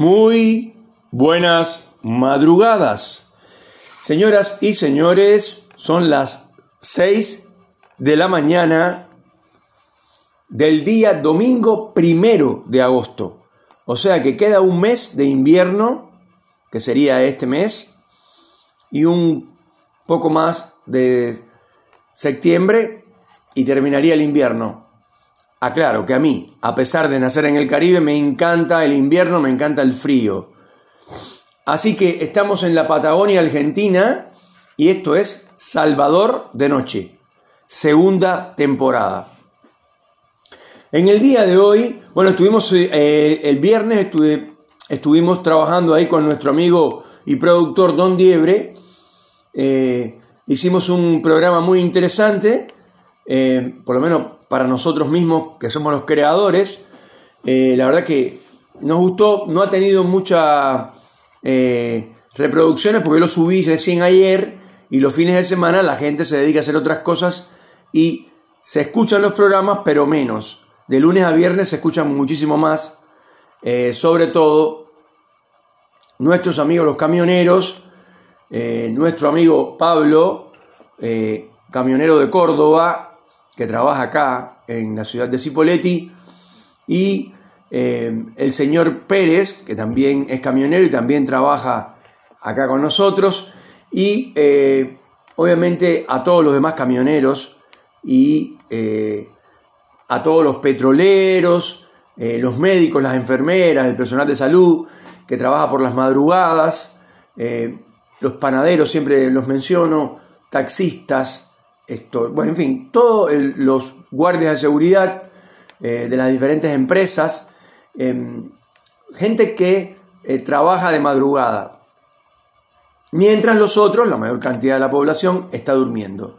Muy buenas madrugadas. Señoras y señores, son las 6 de la mañana del día domingo primero de agosto. O sea que queda un mes de invierno, que sería este mes, y un poco más de septiembre y terminaría el invierno. Aclaro que a mí, a pesar de nacer en el Caribe, me encanta el invierno, me encanta el frío. Así que estamos en la Patagonia Argentina y esto es Salvador de Noche, segunda temporada. En el día de hoy, bueno, estuvimos eh, el viernes, estuvimos trabajando ahí con nuestro amigo y productor Don Diebre. Eh, hicimos un programa muy interesante, eh, por lo menos para nosotros mismos, que somos los creadores. Eh, la verdad que nos gustó, no ha tenido muchas eh, reproducciones porque lo subí recién ayer y los fines de semana la gente se dedica a hacer otras cosas y se escuchan los programas, pero menos. De lunes a viernes se escuchan muchísimo más, eh, sobre todo nuestros amigos los camioneros, nuestro amigo Pablo, camionero de Córdoba, que trabaja acá en la ciudad de Cipolletti, y eh, el señor Pérez, que también es camionero y también trabaja acá con nosotros, y eh, obviamente a todos los demás camioneros y eh, a todos los petroleros, los médicos, las enfermeras, el personal de salud que trabaja por las madrugadas, los panaderos, siempre los menciono, taxistas, bueno, en fin, todos los guardias de seguridad eh, de las diferentes empresas, em, gente que eh, trabaja de madrugada, mientras los otros, la mayor cantidad de la población, está durmiendo.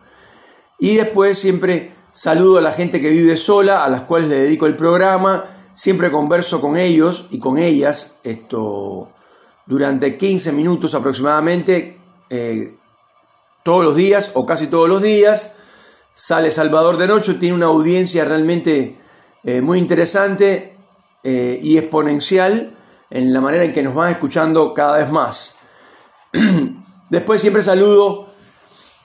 Y después siempre saludo a la gente que vive sola, a las cuales le dedico el programa, siempre converso con ellos y con ellas esto, durante 15 minutos aproximadamente. Todos los días o casi todos los días. Sale Salvador de Noche, tiene una audiencia realmente eh, muy interesante eh, y exponencial en la manera en que nos van escuchando cada vez más. Después siempre saludo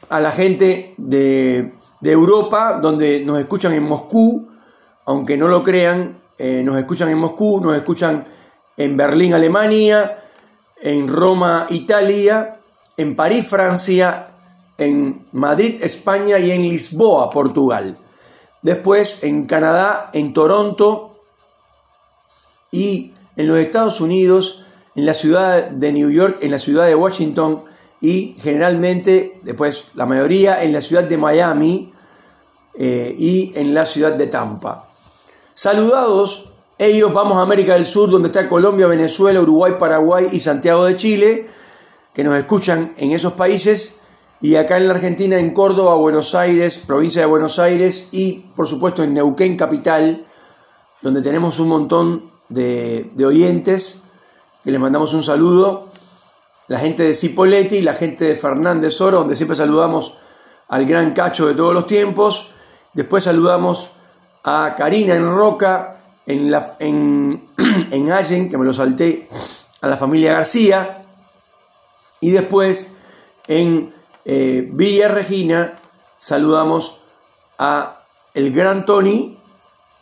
a la gente de, Europa, donde nos escuchan en Moscú, aunque no lo crean, eh, nos escuchan en Moscú, nos escuchan en Berlín, Alemania, en Roma, Italia, en París, Francia, en Madrid, España y en Lisboa, Portugal. Después en Canadá, en Toronto y en los Estados Unidos, en la ciudad de New York, en la ciudad de Washington y generalmente, después la mayoría, en la ciudad de Miami eh, y en la ciudad de Tampa. Saludados, ellos vamos a América del Sur, donde está Colombia, Venezuela, Uruguay, Paraguay y Santiago de Chile, que nos escuchan en esos países y acá en la Argentina, en Córdoba, Buenos Aires, provincia de Buenos Aires y por supuesto en Neuquén Capital, donde tenemos un montón de, oyentes, que les mandamos un saludo. La gente de Cipoletti, la gente de Fernández Oro, donde siempre saludamos al gran cacho de todos los tiempos. Después saludamos a Karina en Roca, en, en, en Allen, que me lo salté, a la familia García. Y después en eh, Villa Regina, saludamos a el gran Tony,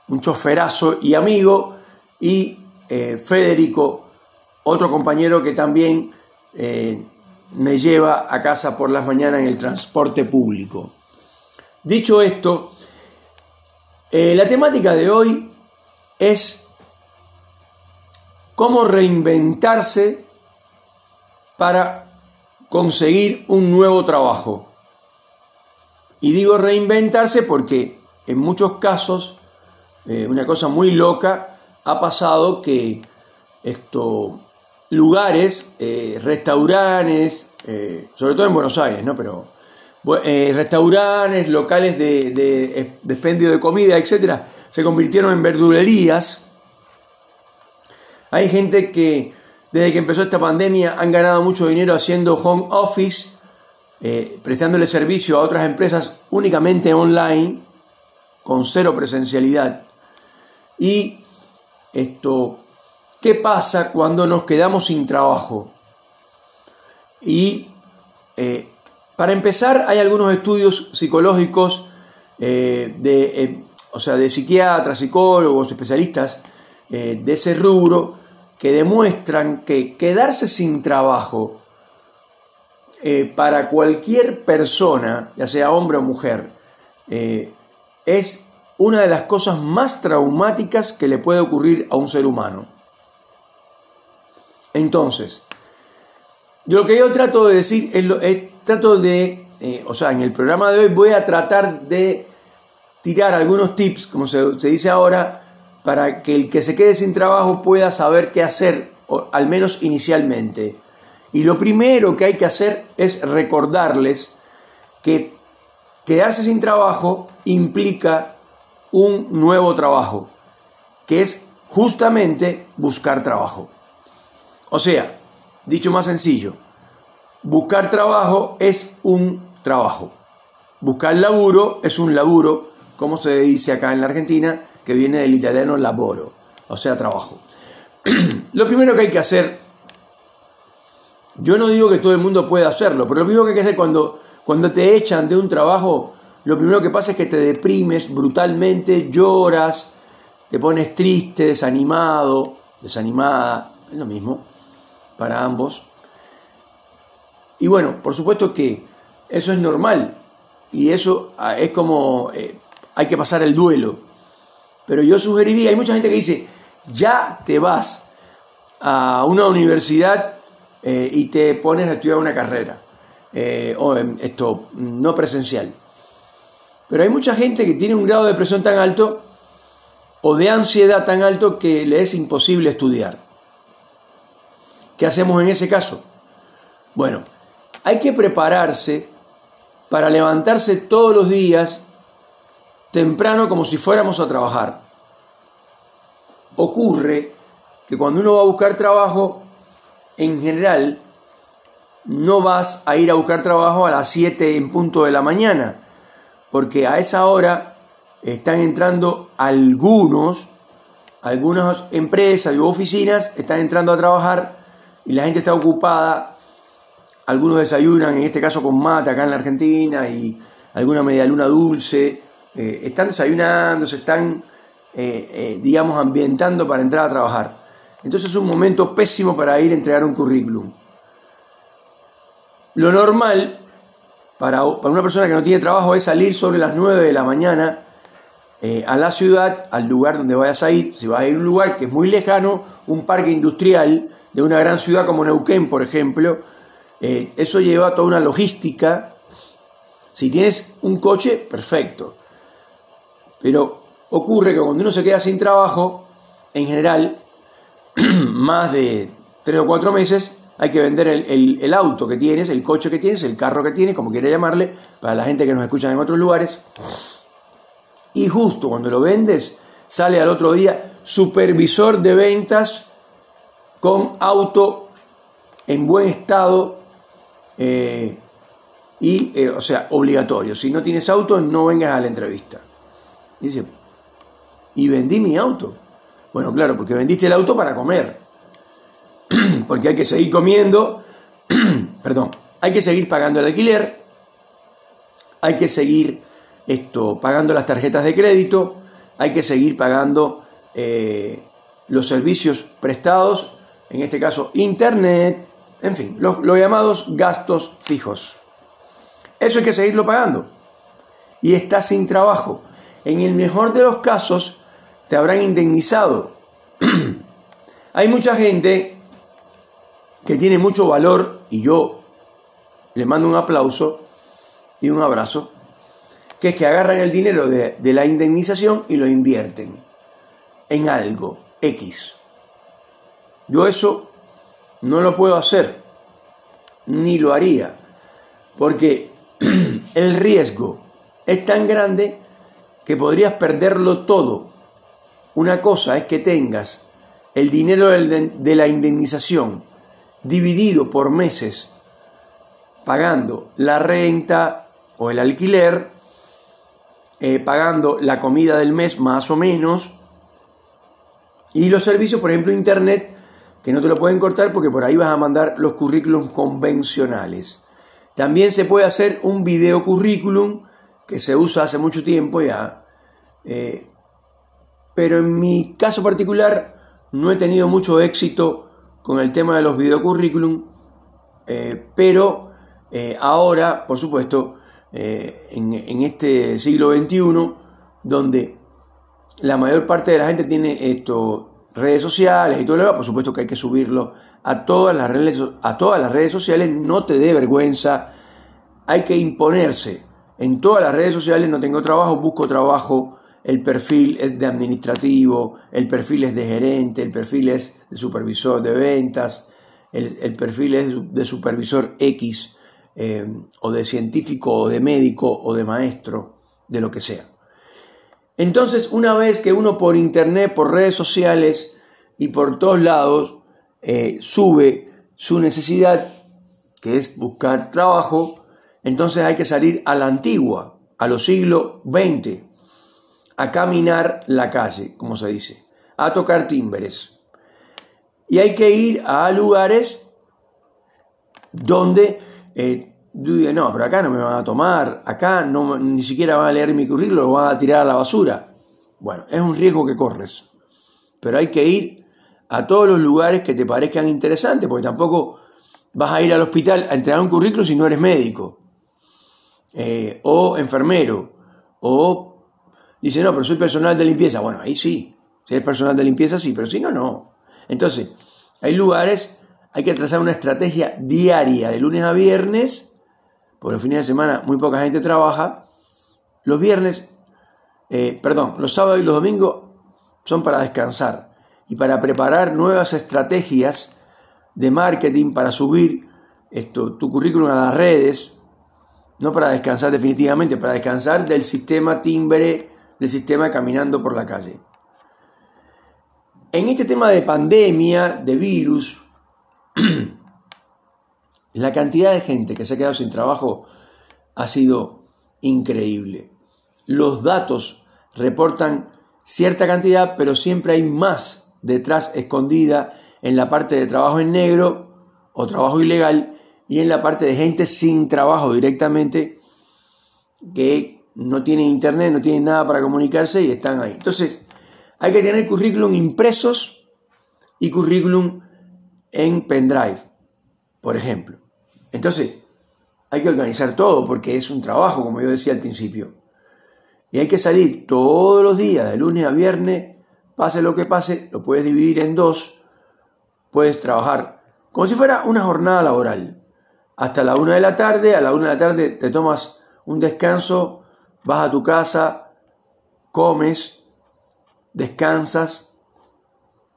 un choferazo y amigo, y eh, Federico, otro compañero que también eh, me lleva a casa por las mañanas en el transporte público. Dicho esto, la temática de hoy es cómo reinventarse para conseguir un nuevo trabajo. Y digo reinventarse porque en muchos casos, eh, una cosa muy loca, ha pasado que esto, lugares, eh, restaurantes, eh, sobre todo en Buenos Aires, ¿no? Pero restaurantes, locales de, de, de expendio de comida, etcétera, se convirtieron en verdulerías. Hay gente que desde que empezó esta pandemia han ganado mucho dinero haciendo home office, eh, prestándole servicio a otras empresas únicamente online, con cero presencialidad. Y esto ¿qué pasa cuando nos quedamos sin trabajo? Y eh, para empezar, hay algunos estudios psicológicos eh, de, eh, o sea, de psiquiatras, psicólogos, especialistas de ese rubro que demuestran que quedarse sin trabajo para cualquier persona, ya sea hombre o mujer, es una de las cosas más traumáticas que le puede ocurrir a un ser humano. Entonces, lo que yo trato de decir es, lo, trato de, eh, o sea, en el programa de hoy voy a tratar de tirar algunos tips, como se dice ahora, para que el que se quede sin trabajo pueda saber qué hacer, al menos inicialmente. Y lo primero que hay que hacer es recordarles que quedarse sin trabajo implica un nuevo trabajo, que es justamente buscar trabajo. O sea, dicho más sencillo, buscar trabajo es un trabajo. Buscar laburo es un laburo, como se dice acá en la Argentina, que viene del italiano laboro, o sea, trabajo. lo primero que hay que hacer, yo no digo que todo el mundo pueda hacerlo, pero lo primero que hay que hacer cuando, cuando te echan de un trabajo, lo primero que pasa es que te deprimes brutalmente, lloras, te pones triste, desanimado, desanimada, es lo mismo para ambos. Y bueno, por supuesto que eso es normal y eso ah, es como eh, hay que pasar el duelo. Pero yo sugeriría, hay mucha gente que dice, ya te vas a una universidad eh, y te pones a estudiar una carrera, eh, o esto, no presencial. Pero hay mucha gente que tiene un grado de presión tan alto o de ansiedad tan alto que le es imposible estudiar. ¿Qué hacemos en ese caso? Bueno, hay que prepararse para levantarse todos los días temprano como si fuéramos a trabajar. Ocurre que cuando uno va a buscar trabajo, en general, no vas a ir a buscar trabajo a las 7 en punto de la mañana, porque a esa hora están entrando algunos, algunas empresas y oficinas están entrando a trabajar y la gente está ocupada, algunos desayunan, en este caso con mate acá en la Argentina, y alguna media luna dulce, eh, están desayunando, se están, eh, eh, digamos, ambientando para entrar a trabajar. Entonces es un momento pésimo para ir a entregar un currículum. Lo normal para, para una persona que no tiene trabajo es salir sobre las 9 de la mañana a la ciudad, al lugar donde vayas a ir. Si vas a ir a un lugar que es muy lejano, un parque industrial, de una gran ciudad como Neuquén, por ejemplo, eso lleva toda una logística. Si tienes un coche, perfecto. Pero ocurre que cuando uno se queda sin trabajo, en general, más de tres o cuatro meses, hay que vender el, auto que tienes, el coche que tienes, el carro que tienes, como quiera llamarle, para la gente que nos escucha en otros lugares. Y justo cuando lo vendes, sale al otro día supervisor de ventas con auto en buen estado eh, y, eh, o sea, obligatorio. Si no tienes auto, no vengas a la entrevista. Dice, y vendí mi auto. Bueno, claro, porque vendiste el auto para comer. porque hay que seguir comiendo, perdón, hay que seguir pagando el alquiler, hay que seguir esto, pagando las tarjetas de crédito, hay que seguir pagando eh, los servicios prestados en este caso Internet, en fin, los, llamados gastos fijos. Eso hay que seguirlo pagando. Y estás sin trabajo. En el mejor de los casos, te habrán indemnizado. Hay mucha gente que tiene mucho valor y yo le mando un aplauso y un abrazo, que es que agarran el dinero de, de la indemnización y lo invierten en algo X. Yo eso no lo puedo hacer, ni lo haría, porque el riesgo es tan grande que podrías perderlo todo. Una cosa es que tengas el dinero de la indemnización dividido por meses, pagando la renta o el alquiler, eh, pagando la comida del mes más o menos, y los servicios, por ejemplo, Internet, que no te lo pueden cortar porque por ahí vas a mandar los currículums convencionales. También se puede hacer un video currículum que se usa hace mucho tiempo ya. Eh, pero en mi caso particular no he tenido mucho éxito con el tema de los videocurrículum, eh, pero eh, ahora, por supuesto, en, este siglo XXI, donde la mayor parte de la gente tiene esto, redes sociales y todo lo demás, por supuesto que hay que subirlo a todas las redes, a todas las redes sociales, no te dé vergüenza, hay que imponerse. En todas las redes sociales no tengo trabajo, busco trabajo, el perfil es de administrativo, el perfil es de gerente, el perfil es de supervisor de ventas, el, perfil es de supervisor X, eh, o de científico, o de médico, o de maestro, de lo que sea. Entonces, una vez que uno por internet, por redes sociales y por todos lados eh, sube su necesidad, que es buscar trabajo, entonces hay que salir a la antigua, a los siglos XX a caminar la calle, como se dice, a tocar timbres. Y hay que ir a lugares donde eh, no, pero acá no me van a tomar, acá no, ni siquiera van a leer mi currículum, lo van a tirar a la basura. Bueno, es un riesgo que corres, pero hay que ir a todos los lugares que te parezcan interesantes, porque tampoco vas a ir al hospital a entregar un currículum si no eres médico, eh, o enfermero, o Dice, no, pero soy personal de limpieza. Bueno, ahí sí. Si eres personal de limpieza, sí, pero si no, no. Entonces, hay lugares, hay que trazar una estrategia diaria, de lunes a viernes, por los fines de semana muy poca gente trabaja. Los viernes, eh, perdón, los sábados y los domingos son para descansar y para preparar nuevas estrategias de marketing para subir esto, tu currículum a las redes, no para descansar definitivamente, para descansar del sistema timbre del sistema caminando por la calle. En este tema de pandemia, de virus, la cantidad de gente que se ha quedado sin trabajo ha sido increíble. Los datos reportan cierta cantidad, pero siempre hay más detrás escondida en la parte de trabajo en negro o trabajo ilegal y en la parte de gente sin trabajo directamente que no tienen internet, no tienen nada para comunicarse y están ahí. Entonces, hay que tener currículum impresos y currículum en pendrive, por ejemplo. Entonces, hay que organizar todo porque es un trabajo, como yo decía al principio. Y hay que salir todos los días, de lunes a viernes, pase lo que pase, lo puedes dividir en dos, puedes trabajar como si fuera una jornada laboral. Hasta la una de la tarde, a la una de la tarde te tomas un descanso vas a tu casa, comes, descansas,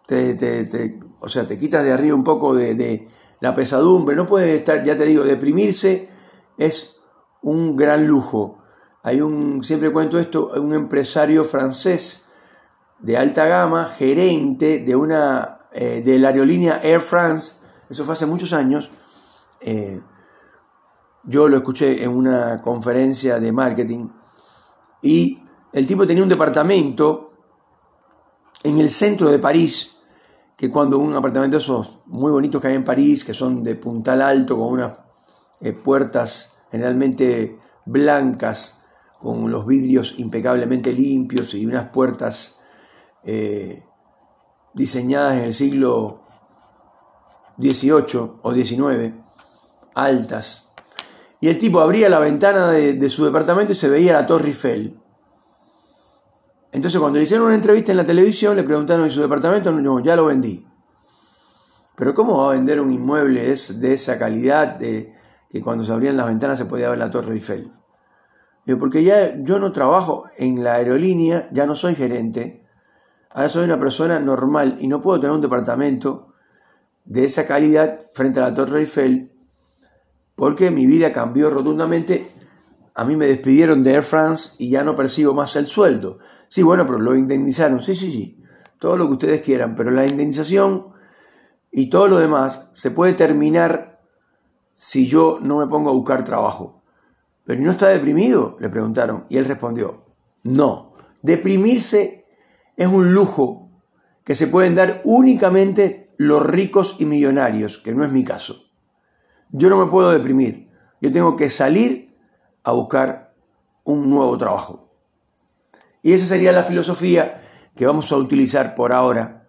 te, o sea, te quitas de arriba un poco de, la pesadumbre, no puedes estar, ya te digo, deprimirse es un gran lujo. Hay un, siempre cuento esto, un empresario francés de alta gama, gerente de una, eh, de la aerolínea Air France, eso fue hace muchos años, eh, yo lo escuché en una conferencia de marketing, y el tipo tenía un departamento en el centro de París, que cuando un apartamento de esos muy bonitos que hay en París, que son de puntal alto, con unas eh, puertas generalmente blancas, con los vidrios impecablemente limpios y unas puertas eh, diseñadas en el siglo XVIII o XIX, altas, y el tipo abría la ventana de, su departamento y se veía la Torre Eiffel. Entonces cuando le hicieron una entrevista en la televisión le preguntaron en su departamento, no, ya lo vendí. Pero ¿cómo va a vender un inmueble de esa calidad de, que cuando se abrían las ventanas se podía ver la Torre Eiffel? Porque ya yo no trabajo en la aerolínea, ya no soy gerente, ahora soy una persona normal y no puedo tener un departamento de esa calidad frente a la Torre Eiffel porque mi vida cambió rotundamente. A mí me despidieron de Air France y ya no percibo más el sueldo. Sí, bueno, pero lo indemnizaron. Sí, sí, sí. Todo lo que ustedes quieran. Pero la indemnización y todo lo demás se puede terminar si yo no me pongo a buscar trabajo. ¿Pero no está deprimido? Le preguntaron. Y él respondió, no. Deprimirse es un lujo que se pueden dar únicamente los ricos y millonarios, que no es mi caso. Yo no me puedo deprimir. Yo tengo que salir a buscar un nuevo trabajo. Y esa sería la filosofía que vamos a utilizar por ahora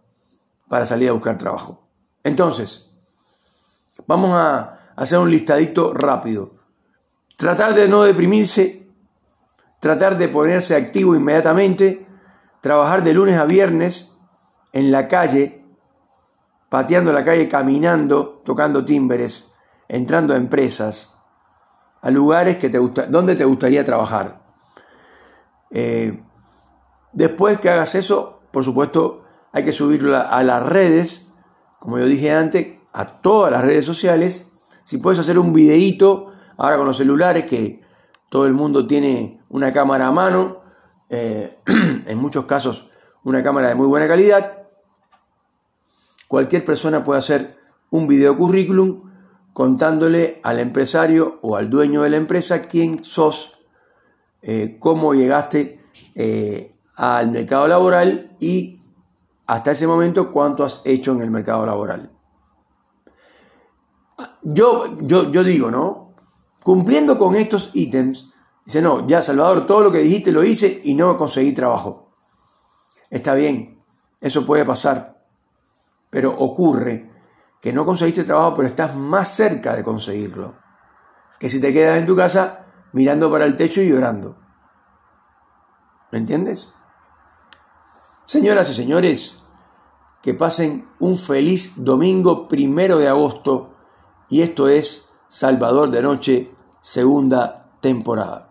para salir a buscar trabajo. Entonces, vamos a hacer un listadito rápido. Tratar de no deprimirse, tratar de ponerse activo inmediatamente, trabajar de lunes a viernes en la calle, pateando la calle, caminando, tocando timbres, entrando a empresas, a lugares que te gusta, donde te gustaría trabajar. Eh, después que hagas eso, por supuesto, hay que subirlo a las redes, como yo dije antes, a todas las redes sociales. Si puedes hacer un videíto, ahora con los celulares, que todo el mundo tiene una cámara a mano, eh, en muchos casos una cámara de muy buena calidad, cualquier persona puede hacer un video currículum contándole al empresario o al dueño de la empresa quién sos, eh, cómo llegaste eh, al mercado laboral y hasta ese momento cuánto has hecho en el mercado laboral. Yo, yo, yo digo, ¿no? Cumpliendo con estos ítems, dice, no, ya Salvador, todo lo que dijiste lo hice y no conseguí trabajo. Está bien, eso puede pasar, pero ocurre que no conseguiste trabajo, pero estás más cerca de conseguirlo. Que si te quedas en tu casa mirando para el techo y llorando. ¿Me entiendes? Señoras y señores, que pasen un feliz domingo primero de agosto y esto es Salvador de Noche, segunda temporada.